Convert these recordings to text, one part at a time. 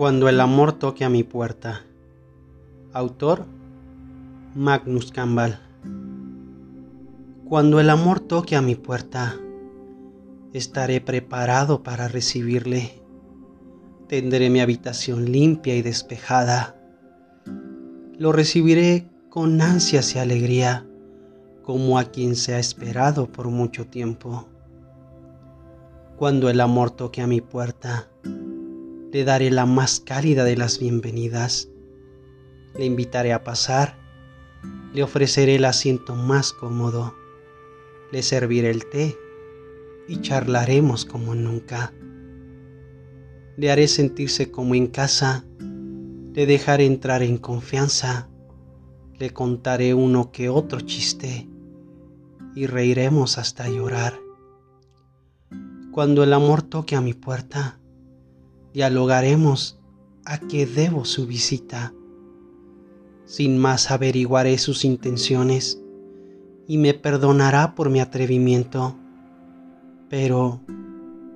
Cuando el amor toque a mi puerta. Autor Magnus Campbell. Cuando el amor toque a mi puerta, estaré preparado para recibirle. Tendré mi habitación limpia y despejada. Lo recibiré con ansias y alegría, como a quien se ha esperado por mucho tiempo. Cuando el amor toque a mi puerta, le daré la más cálida de las bienvenidas. Le invitaré a pasar, le ofreceré el asiento más cómodo, le serviré el té y charlaremos como nunca. Le haré sentirse como en casa, le dejaré entrar en confianza, le contaré uno que otro chiste y reiremos hasta llorar. Cuando el amor toque a mi puerta, dialogaremos a qué debo su visita. Sin más averiguaré sus intenciones y me perdonará por mi atrevimiento. Pero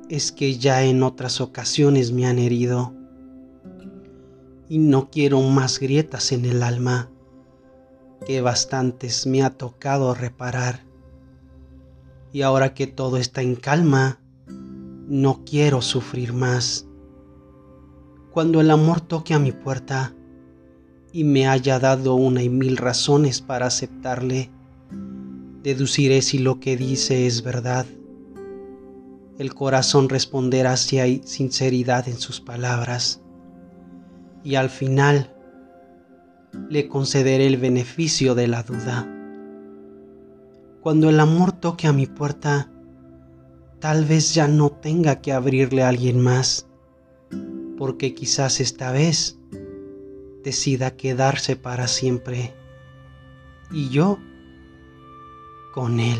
es que ya en otras ocasiones me han herido y no quiero más grietas en el alma que bastantes me ha tocado reparar. Y ahora que todo está en calma, no quiero sufrir más. Cuando el amor toque a mi puerta y me haya dado una y mil razones para aceptarle, deduciré si lo que dice es verdad. El corazón responderá si hay sinceridad en sus palabras. Y al final le concederé el beneficio de la duda. Cuando el amor toque a mi puerta, tal vez ya no tenga que abrirle a alguien más, porque quizás esta vez decida quedarse para siempre y yo con él.